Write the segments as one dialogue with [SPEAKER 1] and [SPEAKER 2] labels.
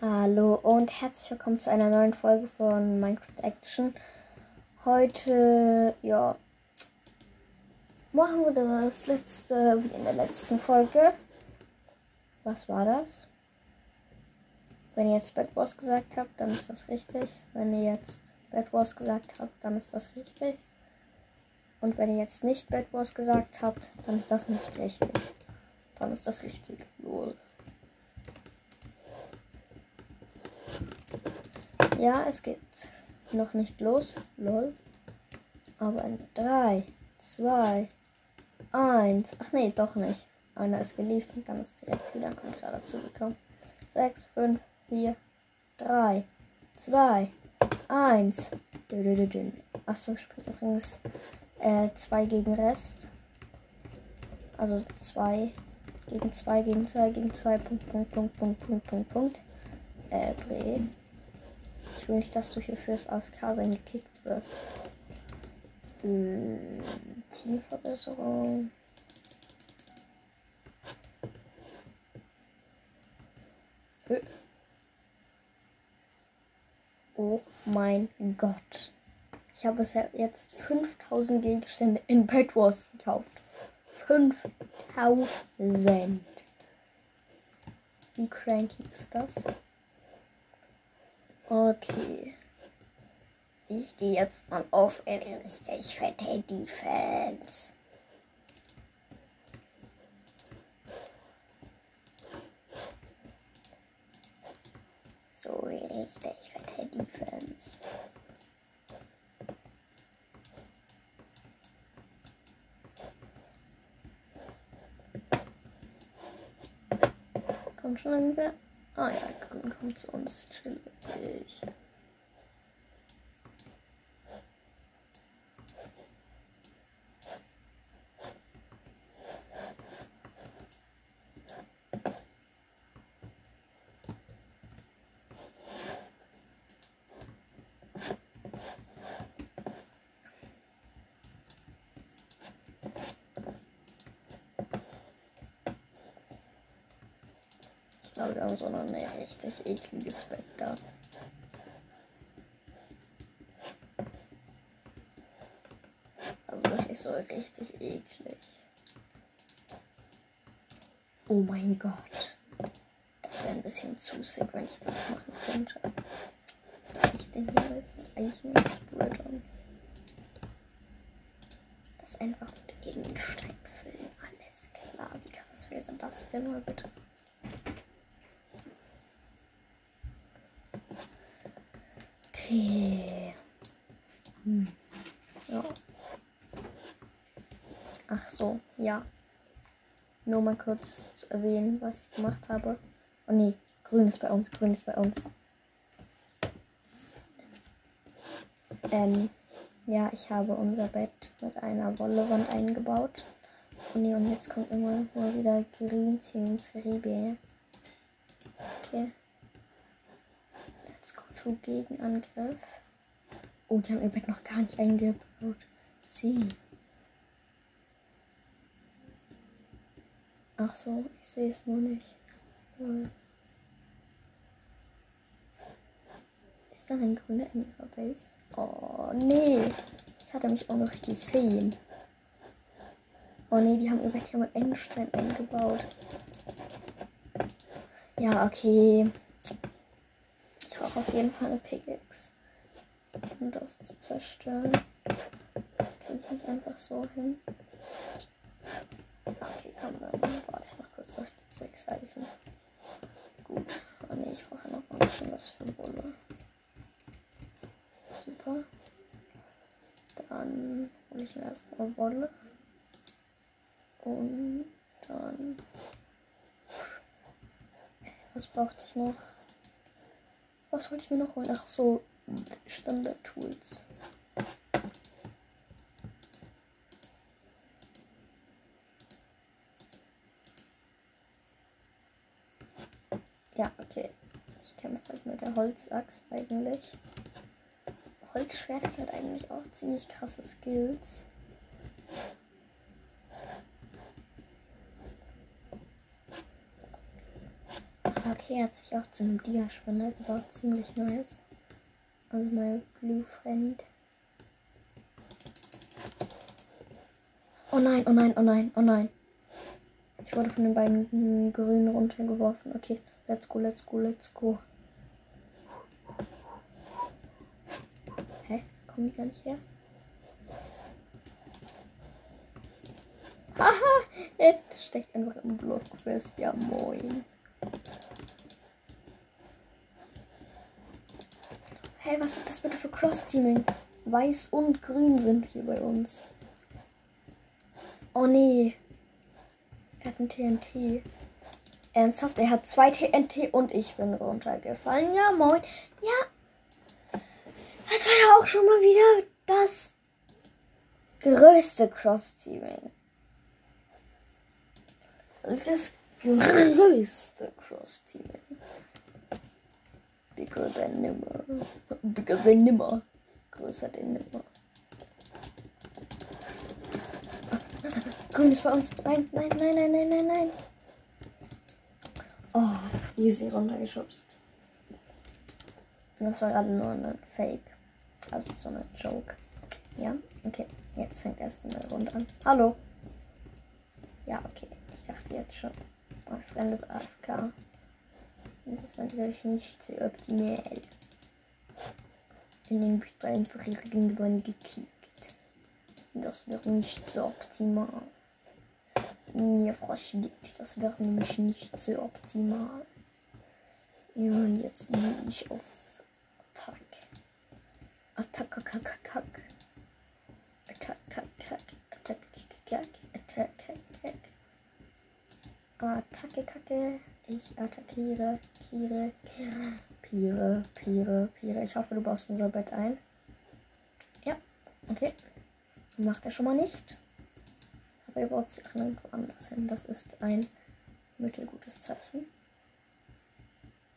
[SPEAKER 1] Hallo und herzlich willkommen zu einer neuen Folge von Minecraft Action. Heute, ja, machen wir das letzte, wie in der letzten Folge. Was war das? Wenn ihr jetzt Bad Wars gesagt habt, dann ist das richtig. Wenn ihr jetzt Bad Wars gesagt habt, dann ist das richtig. Und wenn ihr jetzt nicht Bad Wars gesagt habt, dann ist das nicht richtig. Dann ist das richtig. Lol. Ja, es geht noch nicht los. Lol. Aber in 3, 2, 1. Ach nee, doch nicht. Einer ist geliefert und dann ist direkt wieder ein gerade dazu gekommen. 6, 5, 4, 3, 2, 1. Achso, spielt übrigens 2 äh, gegen Rest. Also 2 gegen 2 gegen 2 gegen 2. Punkt, Punkt, Punkt, Punkt, Punkt, Punkt, Punkt. Äh, Bre. Ich will nicht, dass du hier fürs AFK sein gekickt wirst. Hm, Teamverbesserung. Oh mein Gott. Ich habe es jetzt 5000 Gegenstände in Bed Wars gekauft. 5000. Wie cranky ist das? Okay. Ich gehe jetzt mal auf richtig fette Defense. So richtig fette Defense. Kommt schon irgendwer? Ah ja, Grün kommt zu uns. Chillig. Aber wir haben so eine richtig ekliges Bett da. Also wirklich so richtig eklig. Oh mein Gott. Das wäre ein bisschen zu sick, wenn ich das machen könnte. Ich denn hier mit Eichensplittern? Das einfach mit Innenstein füllen. Alles klar. Wie krass wäre das denn mal bitte? Okay. Hm. Ja. Ach so, ja. Nur mal kurz zu erwähnen, was ich gemacht habe. Oh nee, grün ist bei uns, grün ist bei uns. Ähm, ja, ich habe unser Bett mit einer Wollewand eingebaut. Oh nee, und jetzt kommt immer mal wieder Grünchen Rebe. Okay zu Gegenangriff. Oh, die haben ihr Bett noch gar nicht eingebaut. Sie. Ach so, ich sehe es nur nicht. Ist da ein grüner in ihrer Base? Oh, nee. Jetzt hat er mich auch noch gesehen. Oh nee, die haben hier mit Endstein eingebaut. Ja, okay brauche auf jeden Fall eine Pickaxe, um das zu zerstören. Das kriege ich nicht einfach so hin. Okay, komm, dann warte ich noch kurz auf die sechs Eisen. Gut. Oh ne, ich brauche noch mal ein bisschen was für Wolle. Super. Dann hole ich mir erstmal Wolle. Und dann. Was brauchte ich noch? Was wollte ich mir noch holen? Ach so, Standard-Tools. Ja, okay. Ich kämpfe halt mit der Holzaxt eigentlich. Holzschwert hat halt eigentlich auch ziemlich krasse Skills. Okay, hat sich auch zu einem Dia-Spender gebaut. Ziemlich nice. Also mein Blue Friend. Oh nein, oh nein, oh nein, oh nein. Ich wurde von den beiden Grünen runtergeworfen. Okay, let's go, let's go, let's go. Hä? Kommen die gar nicht her? Haha, er steckt einfach im Block fest. Ja, moin. Hey, was ist das bitte für Cross-Teaming? Weiß und grün sind hier bei uns. Oh nee. Er hat ein TNT. Ernsthaft? Er hat zwei TNT und ich bin runtergefallen. Ja, moin. Ja. Auch schon mal wieder das größte Cross-Teaming. Das größte Cross-Teaming. Bigger than nimmer. Bigger than nimmer. Größer denn nimmer. Grün ist bei uns. Nein, nein, nein, nein, nein, nein, nein. Oh, easy runtergeschubst. Das war gerade nur ein Fake. Also so eine Joke. Ja, okay. Jetzt fängt erst eine Runde an. Hallo. Ja, okay. Ich dachte jetzt schon. Mein Freund ist AFK. Das war natürlich nicht so optimal. In den wird einfach irgendwann gekickt. Das wäre nicht so optimal. Mir versteht, das wäre nämlich nicht so optimal. Ja, jetzt gehe ich auf. Attack, Attack, Attack. Attack, Attack, Attack, Attack, Attack, Attack. Attacke, Kacke. Ich attackiere, Kire, Pire, Pire, Pire. Ich hoffe, du baust unser Bett ein. Ja, okay. Macht er schon mal nicht. Aber er baut sich auch nirgendwo anders hin. Das ist ein mittelgutes Zeichen.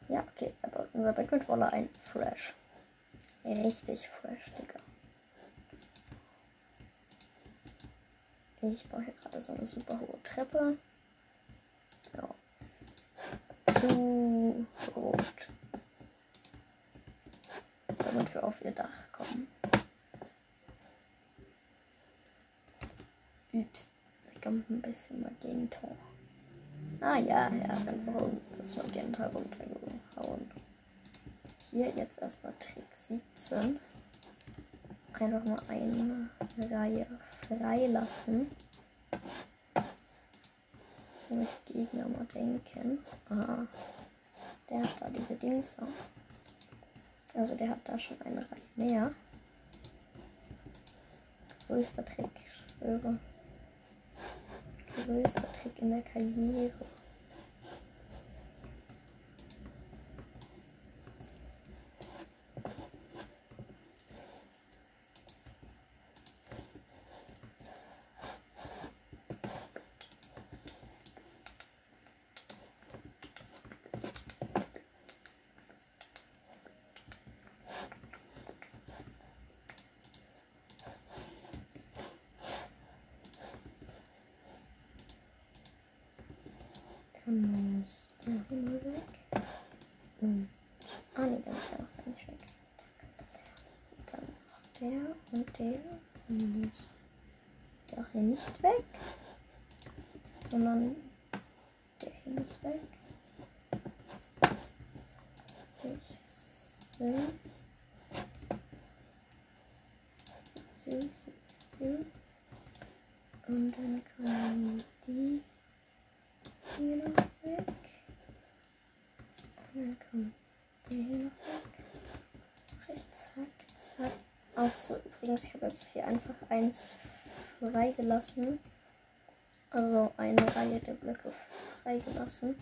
[SPEAKER 1] Ja, okay. Er baut unser Bett mit Wolle ein. Fresh. Richtig fresh, Digga. Ich baue hier gerade so eine super hohe Treppe. Ja. Zu rot. Damit wir auf ihr Dach kommen. Ups. Da kommt ein bisschen Magenta. Ah ja, ja, einfach das Magenta runtergehauen. Hier jetzt erstmal Trick 17. Einfach mal eine Reihe freilassen damit Gegner mal denken. Aha. Der hat da diese Dings. Also der hat da schon eine Reihe mehr. Größter Trick, ich schwöre. Größter Trick in der Karriere. Dann muss der Himmel weg. Und. Ah ne, der muss ja noch gar nicht weg. Dann noch der und der. Dann muss der auch hier nicht weg. Sondern der hier muss weg. So, so, so. Und dann kommen die hier noch weg. Und dann kommt der hier noch weg. Rechts, zack, zack. Achso, übrigens, ich habe jetzt hier einfach eins freigelassen. Also eine Reihe der Blöcke freigelassen.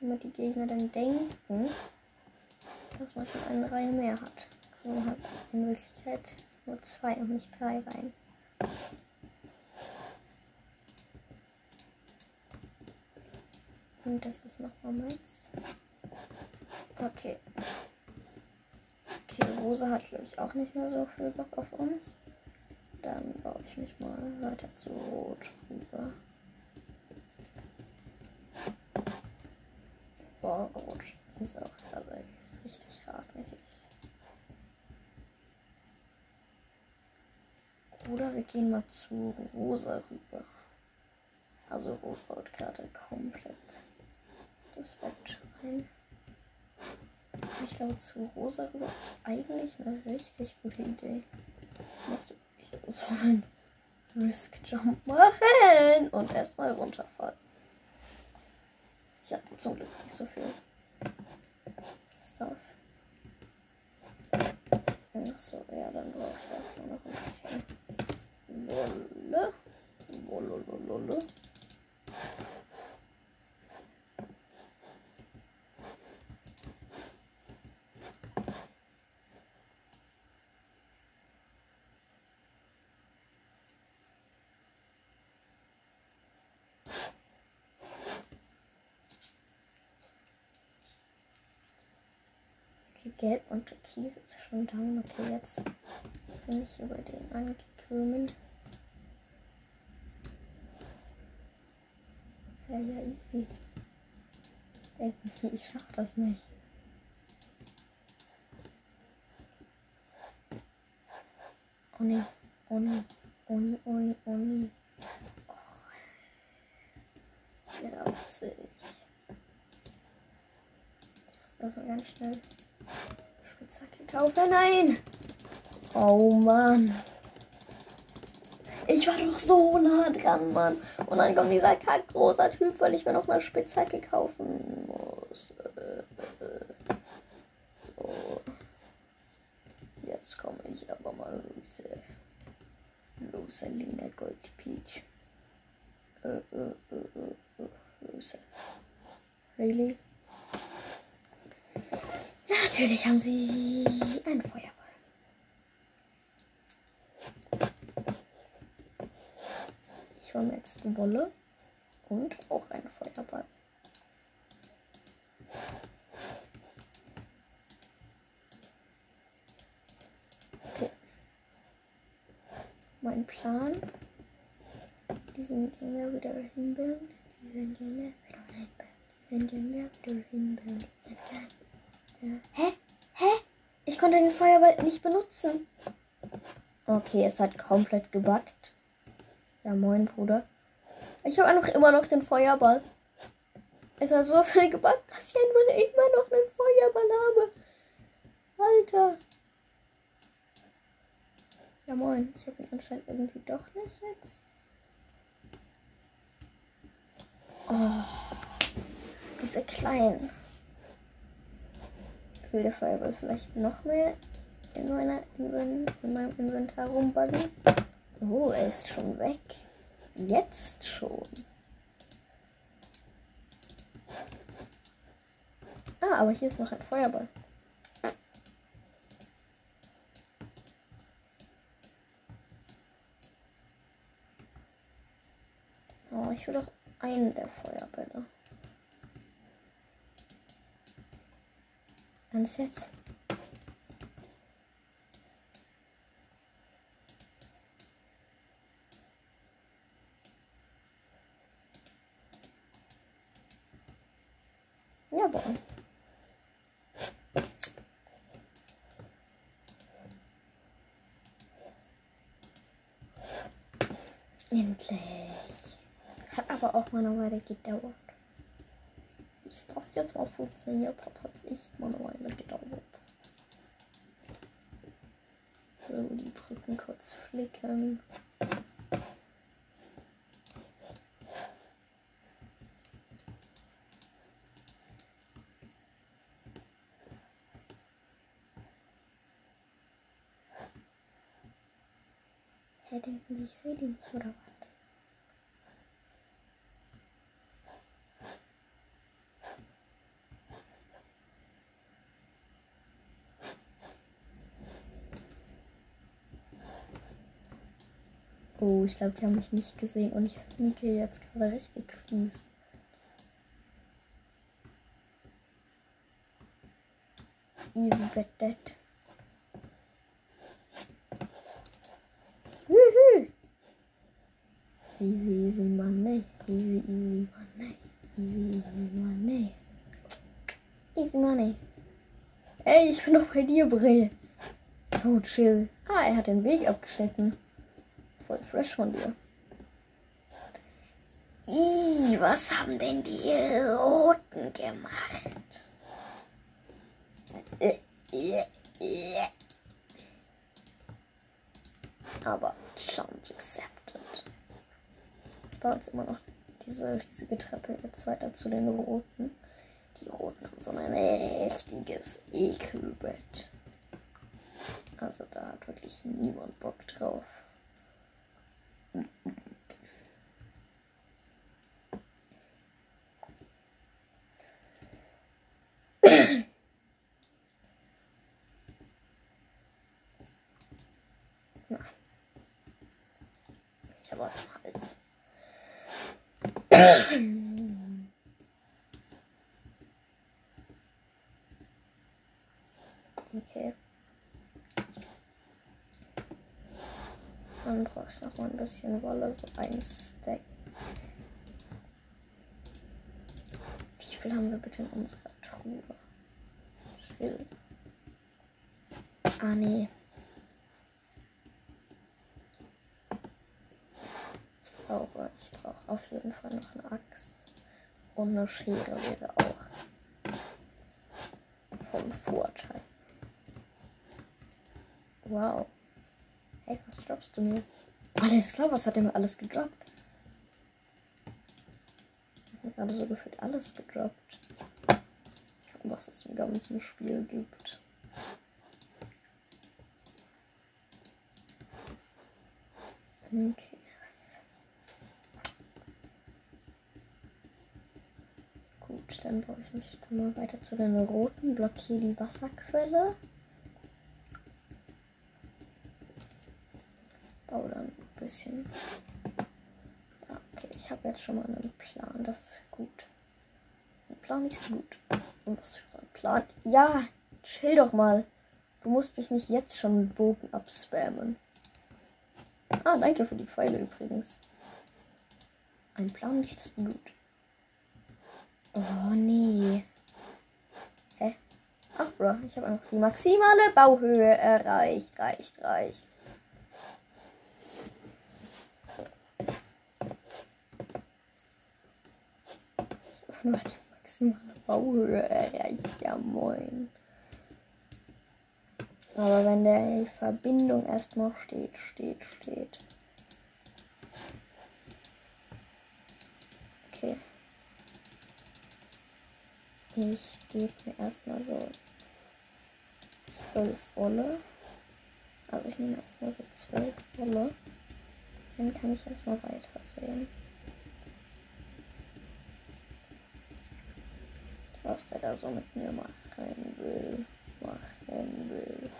[SPEAKER 1] Damit die Gegner dann denken, dass man schon eine Reihe mehr hat. Man hat in Wirklichkeit nur zwei und nicht drei Reihen. Und das ist nochmal meins. Okay. Okay, Rosa hat, glaube ich, auch nicht mehr so viel Bock auf uns. Dann baue ich mich mal weiter zu Rot rüber. Boah, rot ist auch Oder wir gehen mal zu rosa rüber. Also rot baut gerade komplett das Bett ein. Ich glaube, zu rosa rüber ist eigentlich eine richtig gute Idee. Musst du so einen Risk Jump machen und erstmal runterfallen. Ich habe zum Glück nicht so viel Stuff. Achso, ja, dann brauche ich erstmal noch ein bisschen Wolle. Wolle, Wolle, Wolle. Gelb und Türkis ist schon down. Okay, jetzt bin ich über den angekommen. Ja, ja, easy. Irgendwie, ich schaff das nicht. Oh ne, oh ne, oh ne, oh ne, oh ne. Oh. Herzig. Das mal ganz schnell. Spitzhacke kaufen. Nein! Oh Mann. Ich war doch so nah dran, Mann. Und dann kommt dieser kack großer Typ, weil ich mir noch eine Spitzhacke kaufen muss. So. Jetzt komme ich aber mal los. Lose Lina Gold Peach. Äh, äh, äh, lose. Really? Natürlich haben sie einen Feuerball. Jetzt Wolle und auch einen Feuerball. Okay. Mein Plan. Diesen Dinger wieder hinbauen. Diesen Dinger wieder hinbauen. Diesen Dinger wieder hinbauen. Diesen. Hä? Hä? Ich konnte den Feuerball nicht benutzen. Okay, es hat komplett gebackt. Ja, moin, Bruder. Ich habe einfach immer noch den Feuerball. Es hat so viel gebackt, dass ich einfach immer noch einen Feuerball habe. Alter. Ja, moin. Ich habe ihn anscheinend irgendwie doch nicht jetzt. Oh. Diese kleinen will der Feuerball vielleicht noch mehr in, meiner, in, in meinem Inventar rumbuggen. Oh, er ist schon weg. Jetzt schon. Ah, aber hier ist noch ein Feuerball. Oh, ich will doch einen der Feuerbälle. Ganz jetzt. Ja, boah. Endlich. Hat aber auch mal eine Weile gedauert das jetzt mal funktioniert hat, hat es echt mal eine Weile gedauert. So, die Brücken kurz flicken. Hä, ich sehe die nicht, oder was? Oh, ich glaube, die haben mich nicht gesehen und ich sneake jetzt gerade richtig fies. Easy bet that. Easy, easy money. Easy, easy money. Easy, easy money. Easy Money. Ey, ich bin doch bei dir, Bre. Oh, chill. Ah, er hat den Weg abgeschnitten. Voll fresh von dir. Ih, was haben denn die Roten gemacht? Äh, äh, äh. Aber Challenge accepted. Ich baue jetzt immer noch diese riesige Treppe jetzt weiter zu den Roten. Die Roten haben so ein richtiges Ekelbett. Also da hat wirklich niemand Bock drauf. Ich habe was im Hals. Okay. Dann brauche ich Wolle, so ein Stack. Wie viel haben wir bitte in unserer Truhe? Chill. Ah, nee. Sauber. Ich brauche auf jeden Fall noch eine Axt. Und eine Schere wäre auch vom Vorteil. Wow. Hey, was droppst du mir? Alles klar, was hat er mir alles gedroppt? Hat mir gerade so gefühlt alles gedroppt. Was es im ganzen Spiel gibt. Okay. Gut, dann baue ich mich mal weiter zu den roten. Blockiere die Wasserquelle. Baue dann ein bisschen. Ja, okay, ich habe jetzt schon mal einen Plan. Das ist gut. Ein Plan ist gut. Und was für ein Plan? Ja, chill doch mal. Du musst mich nicht jetzt schon mit Bogen abspammen. Ah, danke für die Pfeile übrigens. Ein Plan ist gut. Oh nee. Hä? Ach, Bro, ich habe einfach die maximale Bauhöhe erreicht. Reicht, reicht. Nur die maximale Bauhöhe erreicht. Ja, moin. Aber wenn der Verbindung erstmal steht, steht, steht. Okay. Ich gebe mir erstmal so zwölf Wolle. Also ich nehme erstmal so zwölf Wolle. Dann kann ich erstmal weiter Was der da so mit mir machen will. Machen will.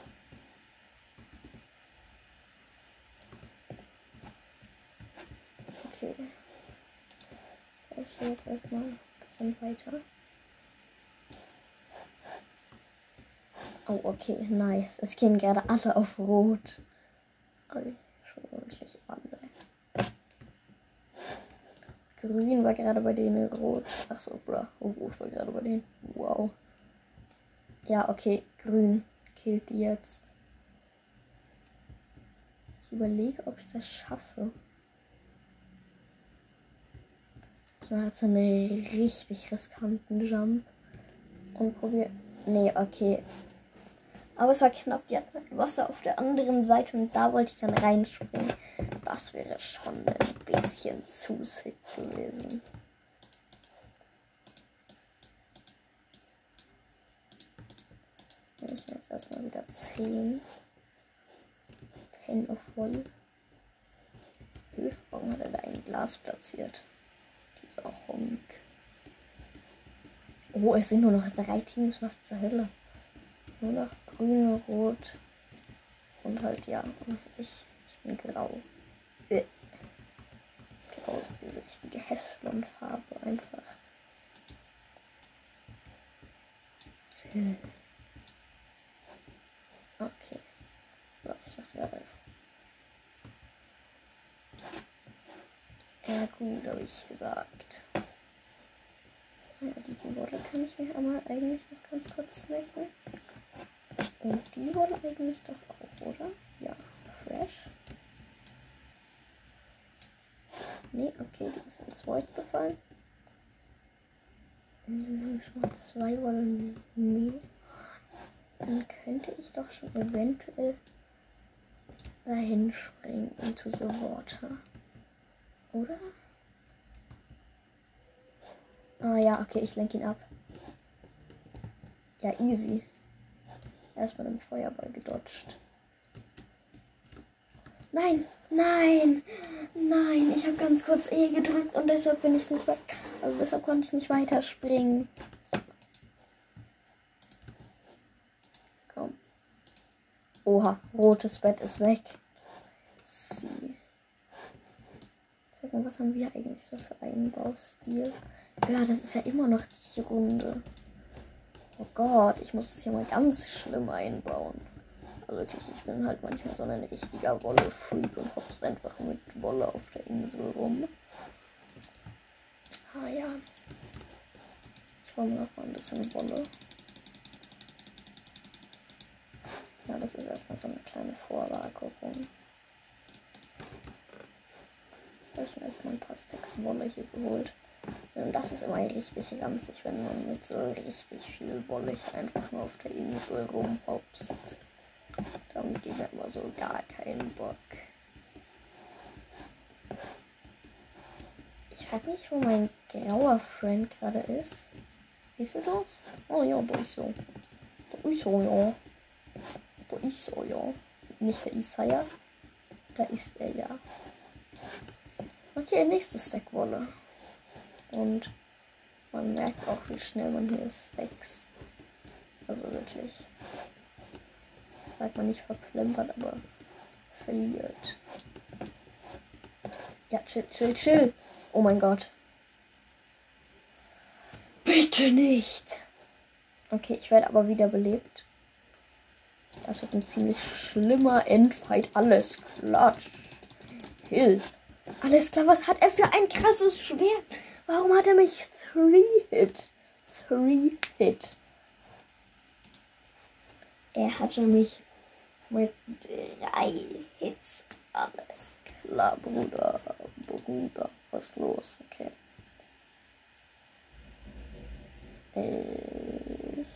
[SPEAKER 1] Okay. Ich gehe jetzt erstmal ein bisschen weiter. Oh, okay, nice. Es gehen gerade alle auf Rot. Also, schon wirklich alle. Grün war gerade bei denen rot. Achso, bra. Rot war gerade bei denen. Wow. Ja, okay. Grün killt die jetzt. Ich überlege, ob ich das schaffe. Ich mache jetzt einen richtig riskanten Jump. Und probiere. Nee, okay. Aber es war knapp, die hatten Wasser auf der anderen Seite und da wollte ich dann reinspringen. Das wäre schon ein bisschen zu sick gewesen. Nehme ich jetzt erstmal wieder 10. 10 of Woll. Warum hat er da ein Glas platziert? Dieser Honk. Oh, es sind nur noch drei Teams, was zur Hölle. Nur noch grün, rot und halt ja. Und ich, ich bin grau. Äh. Grau ist diese richtige Häslon-Farbe einfach. Okay. So, ich dachte gerade. Ja gut, habe ich gesagt. Ja, die Wolle kann ich mir aber eigentlich noch ganz kurz snacken. Und die Wolle eigentlich doch auch, oder? Ja, fresh. Nee, okay, die ist ins Void gefallen. Und dann habe ich mal zwei Wollen mehr. Dann könnte ich doch schon eventuell dahin springen into the water. Oder? Ah ja, okay, ich lenke ihn ab. Ja, easy. Erstmal im Feuerball gedodged. Nein, nein, nein. Ich habe ganz kurz E gedrückt und deshalb bin ich nicht weit. Also deshalb konnte ich nicht weiterspringen. Komm. Oha, rotes Bett ist weg. Sie. Sag mal, was haben wir eigentlich so für einen Baustil? Ja, das ist ja immer noch die Runde. Oh Gott, ich muss das hier mal ganz schlimm einbauen. Also wirklich, ich bin halt manchmal so ein richtiger Wolle-Freak und hops einfach mit Wolle auf der Insel rum. Ah ja. Ich hole mir noch mal ein bisschen Wolle. Ja, das ist erstmal so eine kleine Vorlagerung. Jetzt habe ich mir erstmal ein paar Stacks Wolle hier geholt. Das ist immer richtig ranzig, wenn man mit so richtig viel Wolle einfach nur auf der Insel rumhopst. Darum geht mir immer so gar keinen Bock. Ich frage mich, wo mein grauer Friend gerade ist. Siehst du das? Oh ja, da ist so. Da ist so, ja. Da ist so, ja. Nicht der Isaiah. Da ist er ja. Okay, nächste Stackwolle. Und man merkt auch, wie schnell man hier Stacks. Also wirklich. Das sagt man nicht verplempert, aber verliert. Ja, chill, chill, chill. Oh mein Gott. Bitte nicht. Okay, ich werde aber wiederbelebt. Das wird ein ziemlich schlimmer Endfight. Alles klar. Hill. Alles klar, was hat er für ein krasses Schwert? Warum hat er mich 3-Hit? 3-Hit. Er hatte mich mit drei Hits. Alles klar, Bruder. Bruder, was ist los? Okay. Ich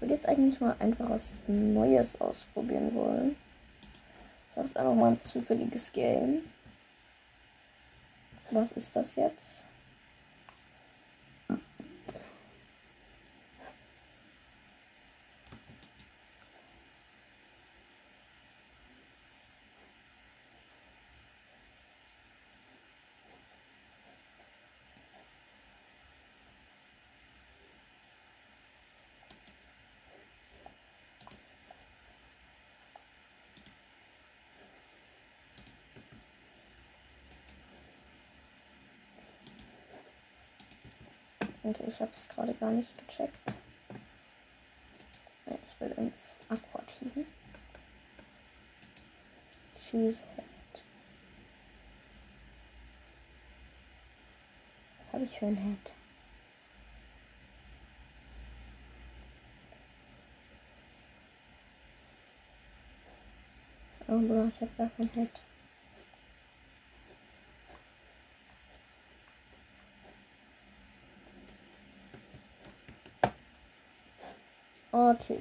[SPEAKER 1] würde jetzt eigentlich mal einfach was Neues ausprobieren wollen. Ich habe einfach mal ein zufälliges Game. Was ist das jetzt? Okay, ich habe es gerade gar nicht gecheckt. Ich will ins Aqua-Team. Choose Head. Was habe ich für ein Head? Oh, Bruder, ich habe gar kein Head. Okay.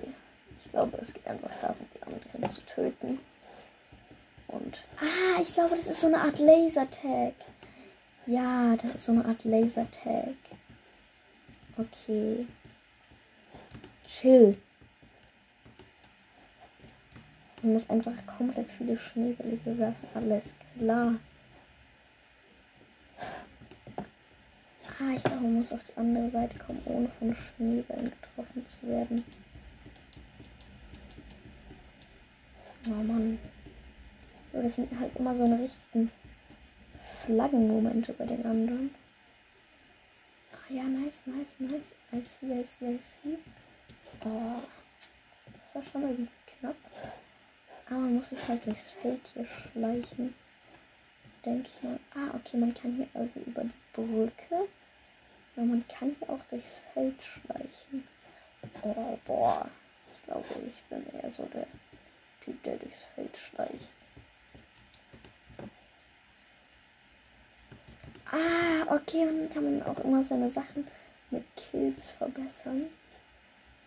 [SPEAKER 1] Ich glaube, es geht einfach darum, die anderen zu töten. Und. Ah, ich glaube, das ist so eine Art Lasertag. Ja, das ist so eine Art Lasertag. Okay. Chill. Man muss einfach komplett viele Schneebälle werfen. Alles klar. Ah, ich glaube, man muss auf die andere Seite kommen, ohne von Schneebällen getroffen zu werden. Oh Mann. Das sind halt immer so eine richtigen Flaggenmomente bei den anderen. Ah ja, nice, nice, nice. I see, I see, I see. Oh, das war schon irgendwie knapp. Aber man muss sich halt durchs Feld hier schleichen. Denke ich mal. Ah, okay, man kann hier also über die Brücke Ja, man kann ja auch durchs Feld schleichen. Oh, boah. Ich glaube, ich bin eher so der Typ, der durchs Feld schleicht. Ah, okay, und dann kann man auch immer seine Sachen mit Kills verbessern.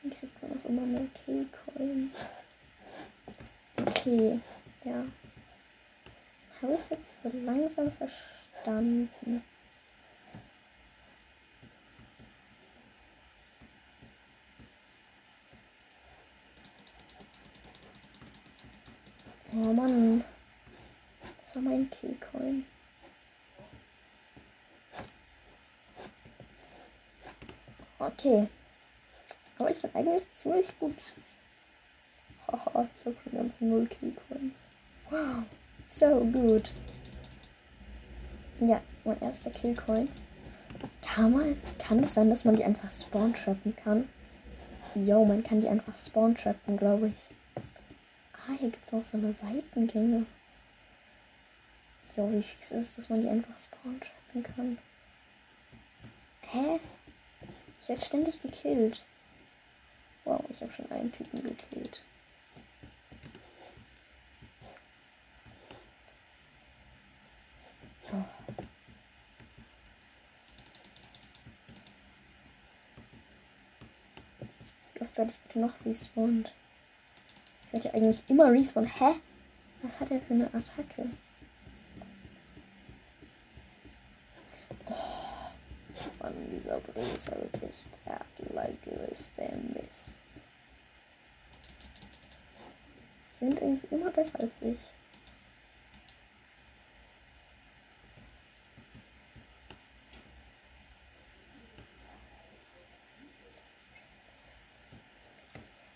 [SPEAKER 1] Dann kriegt man auch immer mehr Kill-Coins. Okay, ja. Habe ich es jetzt so langsam verstanden? Oh Mann. Das war mein Killcoin. Okay. Aber ich bin eigentlich ziemlich gut. Haha, ich habe schon ganze 0 Killcoins. Wow. So gut. Ja, mein erster Killcoin. Kann, kann es sein, dass man die einfach spawn-trappen kann? Jo, man kann die einfach spawn-trappen, glaube ich. Hier gibt es auch so eine Seitengänge. Jo, wie fies ist es, dass man die einfach spawn-trappen kann? Hä? Ich werde ständig gekillt. Wow, ich habe schon einen Typen gekillt. Oh. Wie oft werde ich bitte noch respawned? Werde ja eigentlich immer respawn. Hä? Was hat er für eine Attacke? Oh, Mann, dieser Brees wirklich. Der Like ist der Mist. Sind irgendwie immer besser als ich.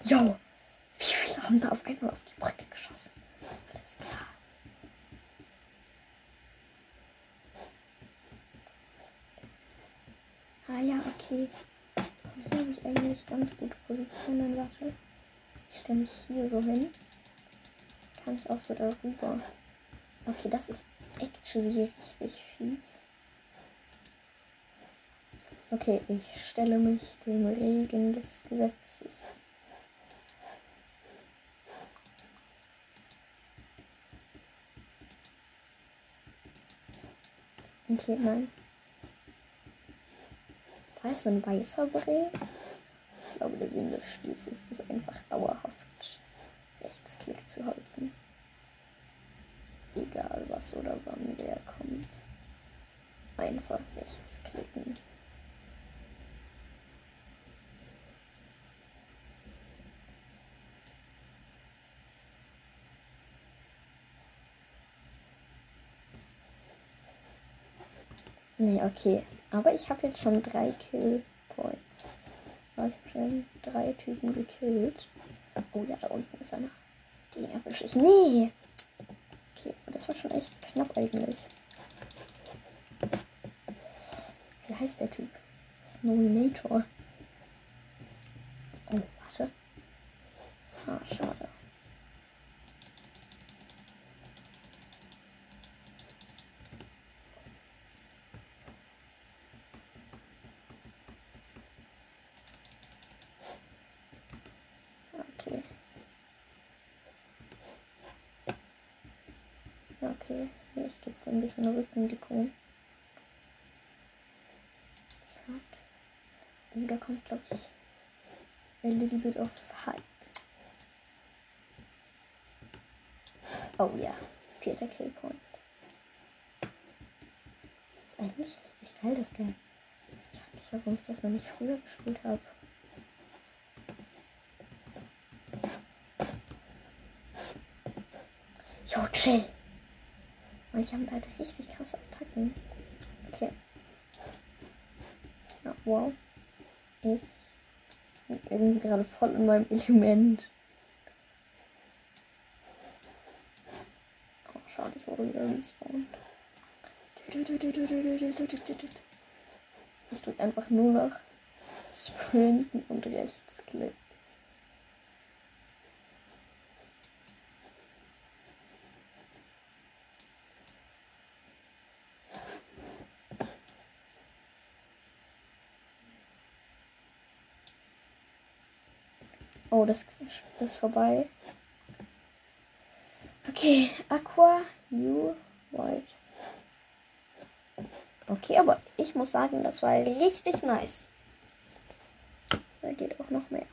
[SPEAKER 1] Yo! Haben da auf einmal auf die Brücke geschossen. Alles klar. Ah ja, okay. Hier habe ich eigentlich ganz gute Positionen. Warte. Ich stelle mich hier so hin. Kann ich auch so darüber. Okay, das ist actually richtig fies. Okay, ich stelle mich dem Regen des Gesetzes. Okay, nein. Da ist ein weißer Brei. Ich glaube, der Sinn des Spiels ist es einfach dauerhaft Rechtsklick zu halten. Egal was oder wann der kommt. Einfach rechtsklicken. Nee, okay. Aber ich habe jetzt schon drei Kill Points. ich habe schon drei Typen gekillt. Oh ja, da unten ist einer. Den erwische ich. Nee! Okay, das war schon echt knapp eigentlich. Wie heißt der Typ? Snowinator. Oh, warte. Ah, schade. Okay, ich gebe dir ein bisschen Rückendeckung. Zack. Oh, da kommt, glaube ich, a little bit of high. Oh ja, vierter Killpoint. Ist eigentlich richtig geil, das Game. Ich frage mich, warum ich das noch nicht früher gespielt habe. Jo, chill. Und die haben halt richtig krasse Attacken. Okay. Ja, wow. Ich bin irgendwie gerade voll in meinem Element. Oh, schade, ich wurde wieder respawned. Ich drücke einfach nur noch Sprinten und Rechtsklick. Oh, das ist vorbei. Okay, Aqua, You, White. Okay, aber ich muss sagen, das war richtig nice. Da geht auch noch mehr.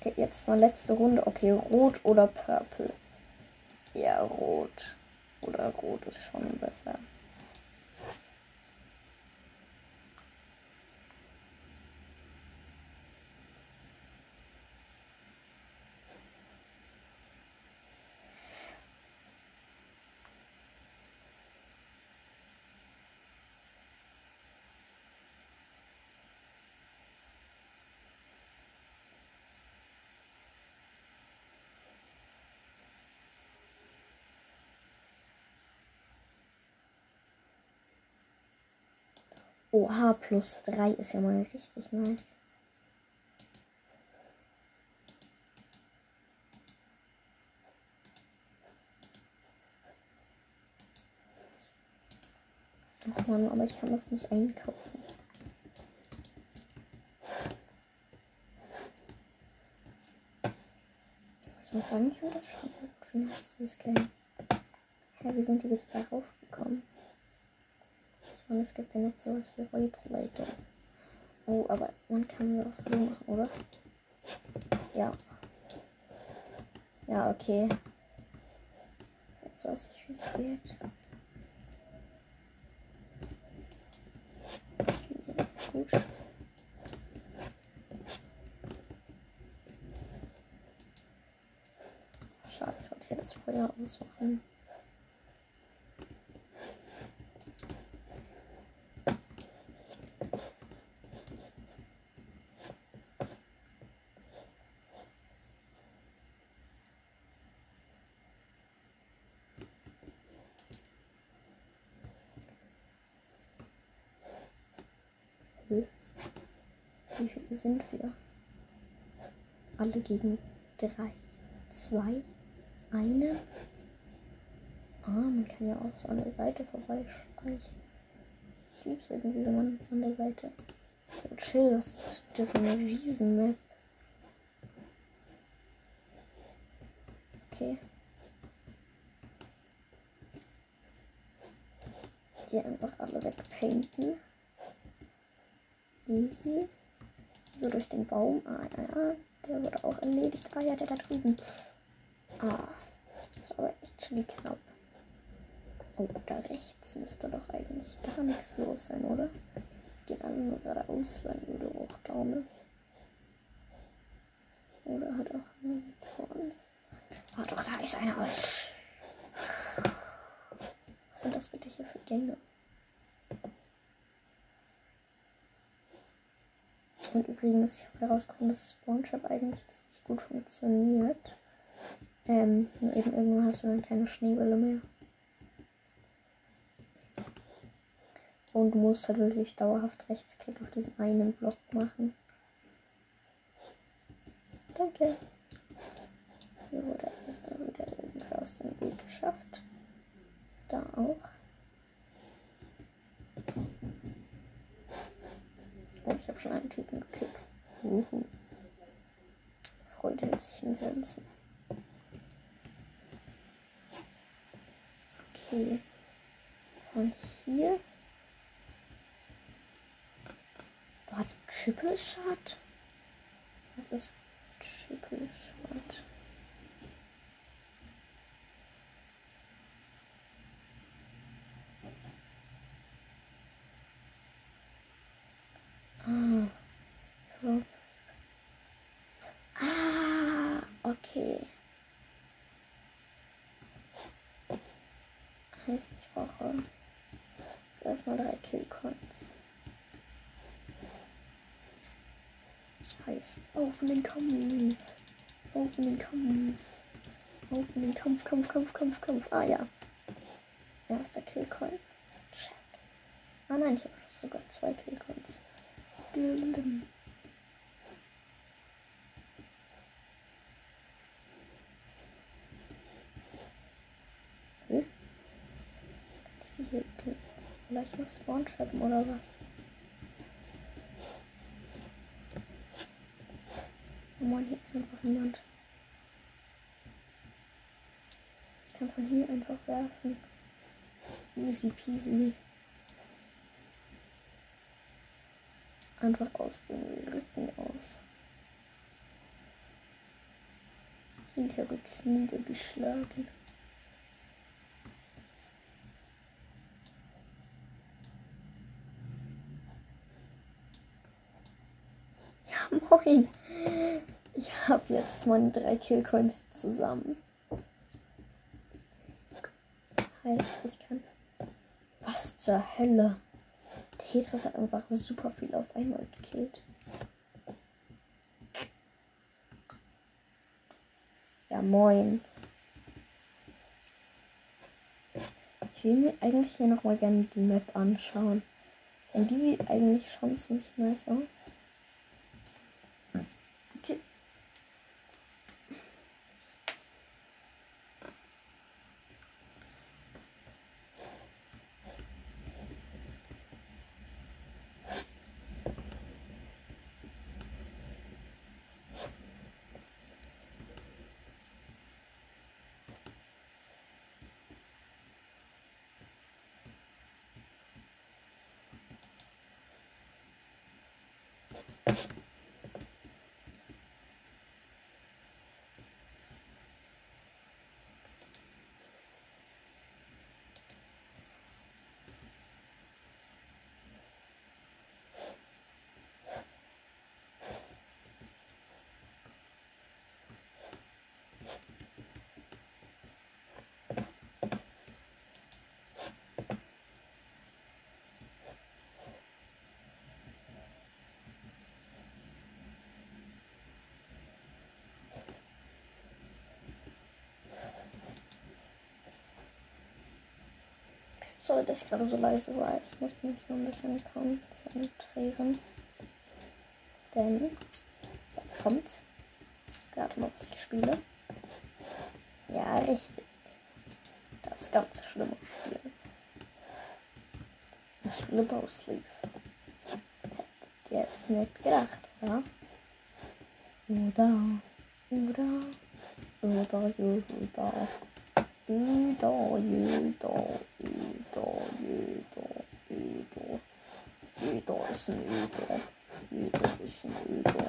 [SPEAKER 1] Okay, jetzt mal letzte Runde. Okay, Rot oder Purple? Ja, Rot. Oder Rot ist schon besser. Oha, plus 3 ist ja mal richtig nice. Ach man, aber ich kann das nicht einkaufen. Ich muss sagen, ich finde das schon gut für dieses Game. Ja, wie sind die wieder darauf gekommen? Und es gibt ja nicht sowas wie Roleplayer. Oh, aber man kann das so machen, oder? Ja. Ja, okay. Jetzt weiß ich, wie es geht. Ja, gut. Schade, ich wollte hier das Feuer ausmachen. Wie viele sind wir? Alle gegen drei, zwei, eine. Ah, man kann ja auch so an der Seite vorbeistreichen. Ich liebe es irgendwie, wenn man an der Seite. Oh, chill, was ist das für eine Riesenmap? Okay. Hier einfach alle wegpainten. Easy. So durch den Baum. Ah, ja, ja. Der wurde auch erledigt. Ah, ja, der da drüben. Ah. Das war echt schon knapp. Oh, da rechts müsste doch eigentlich gar nichts los sein, oder? Geht alle nur geradeaus lang oder auch Gaune. Oder hat auch einen vorne. Ah, doch, da ist einer. Was sind das bitte hier für Gänge? Und übrigens, ich herausgefunden, dass Spawnshop eigentlich ziemlich gut funktioniert. Ähm, nur eben irgendwann hast du dann keine Schneewelle mehr. Und du musst halt wirklich dauerhaft Rechtsklick auf diesen einen Block machen. Danke. Hier wurde erstmal wieder irgendwer aus dem Weg geschafft. Da auch. Ich habe schon einen Typen gekillt. Uhu. Freude hält sich in Grenzen. Okay. Von hier. Hat Triple Shot? Was ist Triple Shot? So. Ah, okay. Heißt, ich brauche erstmal drei Killcoins. Heißt, auf in den Kampf. Auf in den Kampf. Auf in den Kampf, Kampf, Kampf, Kampf, Kampf. Ah ja. Erster Killcoin. Check. Ah nein, ich habe sogar zwei Killcoins. Hm? Ich sehe hier vielleicht noch Spawn-Treppen oder was? Oh Mann, hier ist einfach niemand. Ich kann von hier einfach werfen. Easy peasy. Einfach aus dem Rücken aus. Hinterrücks niedergeschlagen. Ja, moin. Ich habe jetzt meine drei Killcoins zusammen. Heißt, ich kann. Was zur Hölle? Tetris hat einfach super viel auf einmal gekillt. Ja, moin. Ich will mir eigentlich hier nochmal gerne die Map anschauen. Denn die sieht eigentlich schon ziemlich nice aus. Sorry, dass ich gerade so leise war. Ich muss mich noch ein bisschen konzentrieren. Denn jetzt kommt's. Gerade mal, was ich spiele. Ja, richtig. Das ganz schlimme Spiel. Das Spiel Boss Leaf. Hättet jetzt nicht gedacht, oder? Oder, oder, oder, oder. Udo, Udo, Udo, Udo, Udo. Udo ist ein Udo. Udo ist ein Udo.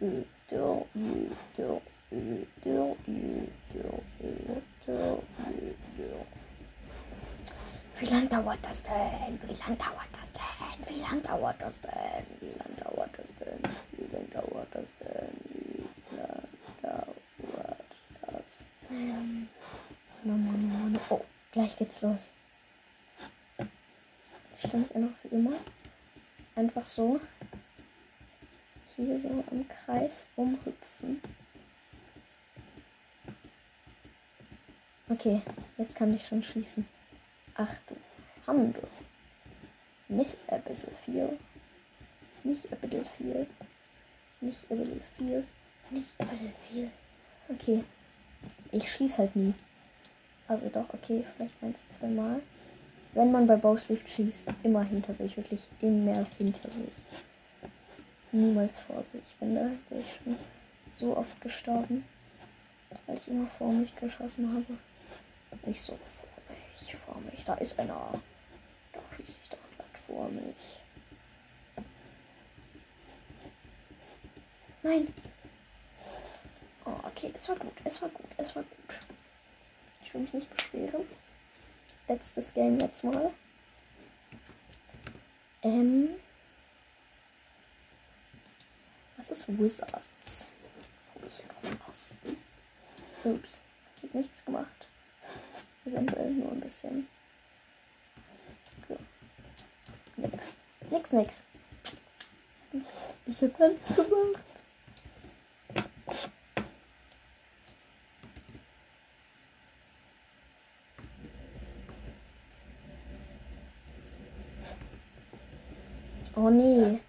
[SPEAKER 1] Udo, Udo, Udo, Udo, Udo, Udo. Wie lange dauert das denn? Wie lange dauert das denn? Wie lange dauert das denn? Wie lange dauert das denn? Wie lange dauert das denn? Wie lange dauert das denn? Oh, gleich geht's los. Mich einfach wie immer. Einfach so. Hier so im Kreis rumhüpfen. Okay, jetzt kann ich schon schießen. Ach du Hamde. Nicht ein bisschen viel. Nicht ein bisschen viel. Nicht ein bisschen viel. Nicht ein bisschen viel. Okay. Ich schieße halt nie. Also doch, okay, vielleicht eins, zwei Mal. Wenn man bei Bowslift schießt, immer hinter sich, wirklich immer hinter sich. Niemals vor sich. Ich bin da ich schon so oft gestorben, weil ich immer vor mich geschossen habe. Nicht so vor mich, vor mich. Da ist einer. Da schieße ich doch glatt vor mich. Nein. Oh, okay, es war gut, es war gut, es war gut will mich nicht beschweren. Letztes Game jetzt mal. Ähm. Was ist Wizards? Probiere ich einfach aus. Ups. Wird nichts gemacht. Eventuell nur ein bisschen. Nix. Nix, nix. Ich hab ganz gemacht. Oh nee.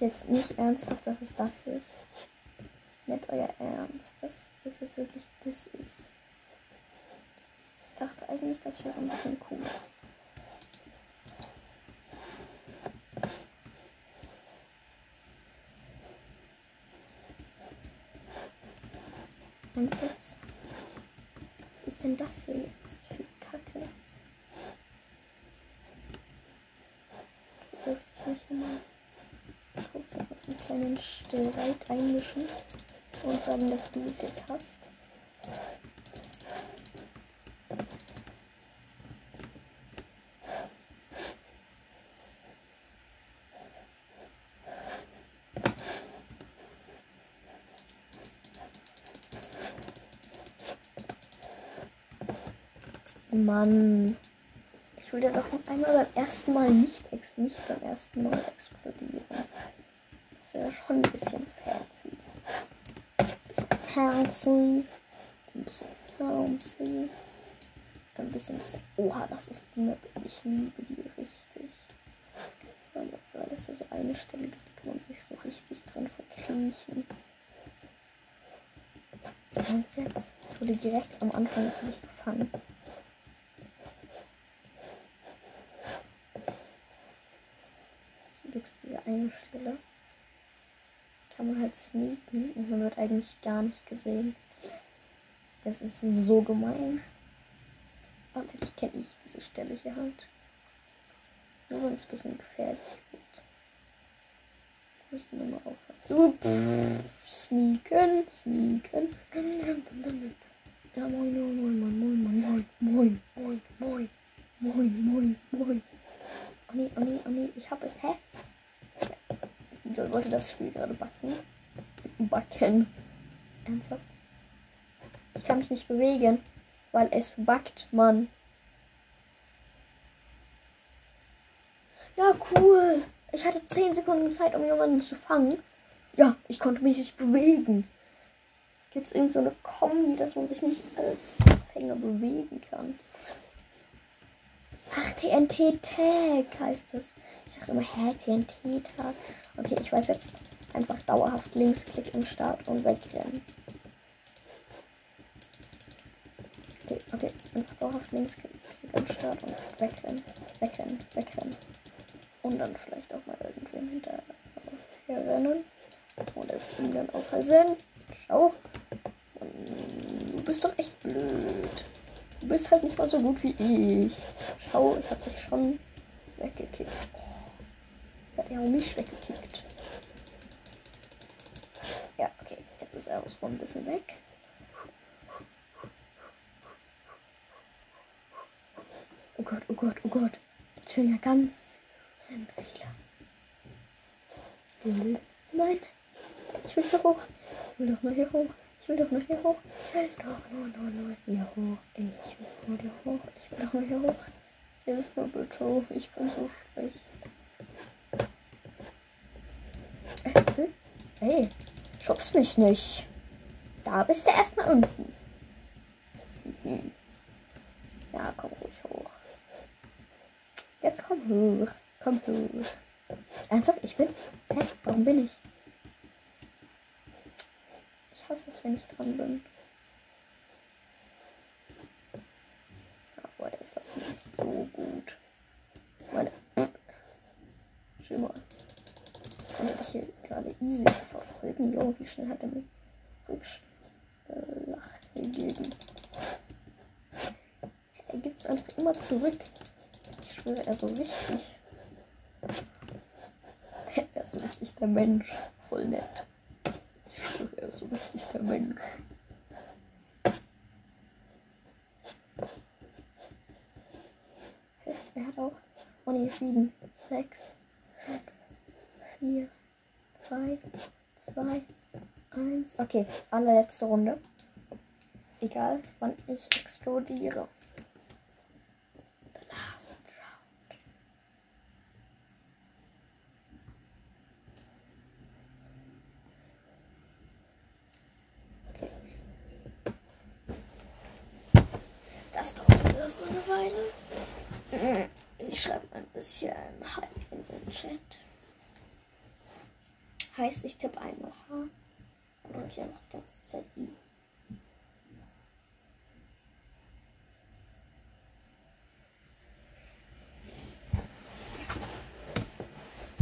[SPEAKER 1] Jetzt nicht ernsthaft, dass es das ist. Nicht euer Ernst, dass das jetzt wirklich das ist. Ich dachte eigentlich, das wäre ein bisschen cool. Meinst du jetzt? Was ist denn das hier jetzt für Kacke? Okay, dürfte ich mich hier mal kurz auf einen kleinen Einmischen und sagen, dass du es jetzt hast. Mann. Ich will ja doch einmal beim ersten Mal nicht, ex nicht beim ersten Mal explodieren. Das wäre schon ein bisschen fancy. Ein bisschen fancy. Ein bisschen. Ein bisschen. Oha, das ist die Map. Ich liebe die richtig. Weil, es da so eine Stelle gibt, kann man sich so richtig dran verkriechen. Und jetzt wurde direkt am Anfang natürlich gefangen. gibt es diese eine Stelle. Kann man halt sneaken und man wird eigentlich gar nicht gesehen. Das ist so gemein. Und natürlich kenne ich diese Stelle hier halt. Nur wenn es ein bisschen gefährlich wird. Ich möchte nur mal aufhören. So, sneaken, sneaken. Ja, moin, moin, moin, moin, moin, moin, moin, moin, moin, moin, moin. Oh nee, oh nee, oh nee, ich hab es. Hä? Ich wollte das Spiel gerade backen. Backen. Ernsthaft? Ich kann mich nicht bewegen, weil es backt, Mann. Ja, cool. Ich hatte 10 Sekunden Zeit, um jemanden zu fangen. Ja, ich konnte mich nicht bewegen. Gibt es irgend so eine Kombi, dass man sich nicht als Fänger bewegen kann? Ach, TNT-Tag heißt es. Ich dachte immer, hä, TNT-Tag. Okay, ich weiß jetzt einfach dauerhaft Linksklick im Start und wegrennen. Okay, okay, einfach dauerhaft Linksklick im Start und wegrennen, wegrennen, wegrennen. Und dann vielleicht auch mal irgendwem hinterher rennen. Und es ihm dann aufhalten. Schau. Du bist doch echt blöd. Du bist halt nicht mal so gut wie ich. Schau, ich hab dich schon weggekickt. Oh, jetzt hat er auch mich weggekickt. Ja, okay. Jetzt ist er aus ein bisschen weg. Oh Gott, oh Gott, oh Gott. Jetzt sind ja ganz viele. Nein. Ich will hier hoch. Ich will doch mal hier hoch. Ich will doch nur hier hoch. Ich will doch nur, nur, nur hier hoch. Ich will nur hier hoch. Ich will doch nur hier hoch. Hilf mir bitte. Ich bin so schlecht. Äh, hey, schubst mich nicht. Da bist du erstmal unten. Ja, komm ruhig hoch. Jetzt komm hoch. Komm hoch. Ernsthaft? Ich bin? Hä? Warum bin ich? Ich hasse es, wenn ich dran bin. Aber der ist doch nicht so gut. Meine. Schimmer. Das konnte ich hier gerade easy Jo, wie schnell hat er mich Rückschlag gegeben. Er gibt es einfach immer zurück. Ich schwöre, er so richtig. Er ist so richtig der Mensch. Voll nett. Ich schwöre, er ist so richtig der Mensch. Er hat auch. Oh ne, 7, 6, 5, 4, 3, 2, 1. Okay, allerletzte Runde. Egal, wann ich explodiere. The last round. Okay. Das dauert erstmal eine Weile. Ich schreibe ein bisschen Hi in den Chat. Heißt, ich tippe einmal H und ich einfach die ganze Zeit I.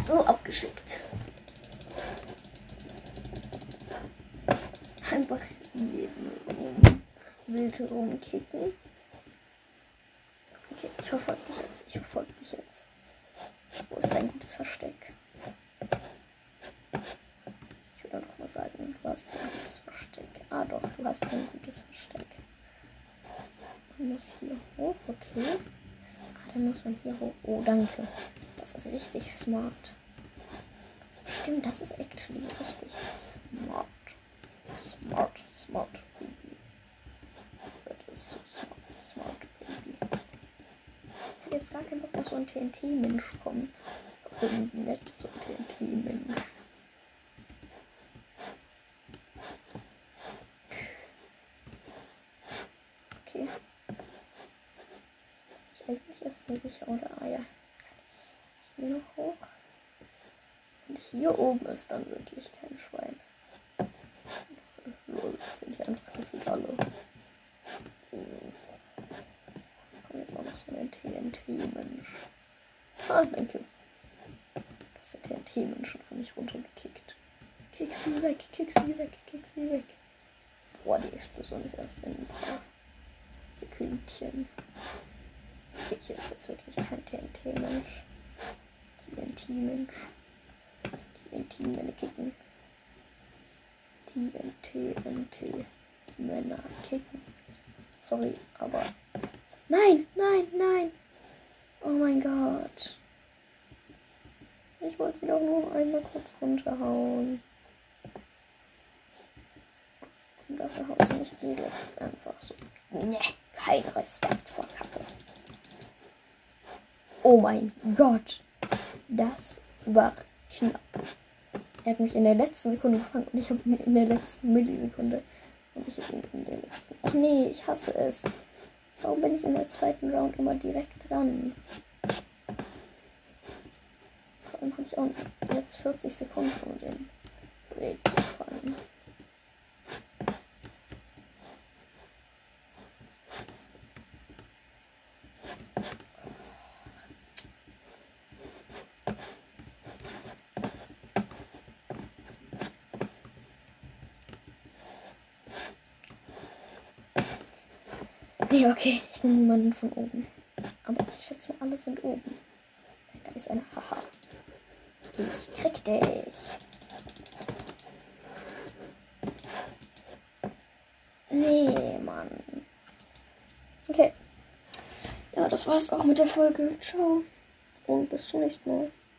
[SPEAKER 1] So abgeschickt. einfach jeden wild rumkicken. Okay, ich verfolge dich jetzt. Ich verfolge dich jetzt. Wo ist dein gutes Versteck? Ich würde noch mal sagen, du hast ein gutes Versteck. Ah doch, du hast ein gutes Versteck. Man muss hier hoch, okay. Ah, dann muss man hier hoch. Oh, danke. Das ist richtig smart. Stimmt, das ist actually richtig smart. Smart, smart, baby. Das ist so smart, smart, baby. Ich hätte jetzt gar keinen Bock, dass so ein TNT-Mensch kommt. Irgendwie nett, so ein TNT-Mensch. Okay. Ich denke mich erstmal sicher, oder? Ah ja. Hier noch hoch. Und hier oben ist dann wirklich kein Schwein. Lol, das sind hier einfach gefühlt alle. Komm jetzt auch noch so ein TNT-Mensch. Ah, danke. Das ist der TNT-Mensch von mich runtergekickt. Kick sie weg, kick sie weg, kick sie weg. Boah, die Explosion ist erst in ein paar Sekündchen. Okay, hier ist jetzt wirklich kein TNT-Mensch. TNT-Mensch. TNT-Männer kicken. TNT, Männer kicken. Sorry, aber. Nein, nein, nein! Oh mein Gott. Ich wollte sie doch nur einmal kurz runterhauen. Und dafür haut sie nicht direkt einfach so. Ne, kein Respekt vor Kacke. Oh mein Gott. Das war knapp. Er hat mich in der letzten Sekunde gefangen und ich habe ihn in der letzten Millisekunde. Und ich habe ihn in der letzten. Ach nee, ich hasse es. Warum bin ich in der zweiten Round immer direkt dran? Vor allem habe ich auch jetzt 40 Sekunden, um den zu Nee, okay, ich nehme niemanden von oben. Aber ich schätze mal, alle sind oben. Da ist eine Haha. Ich krieg dich. Nee, Mann. Okay. Ja, das war's auch mit der Folge. Ciao. Und bis zum nächsten Mal.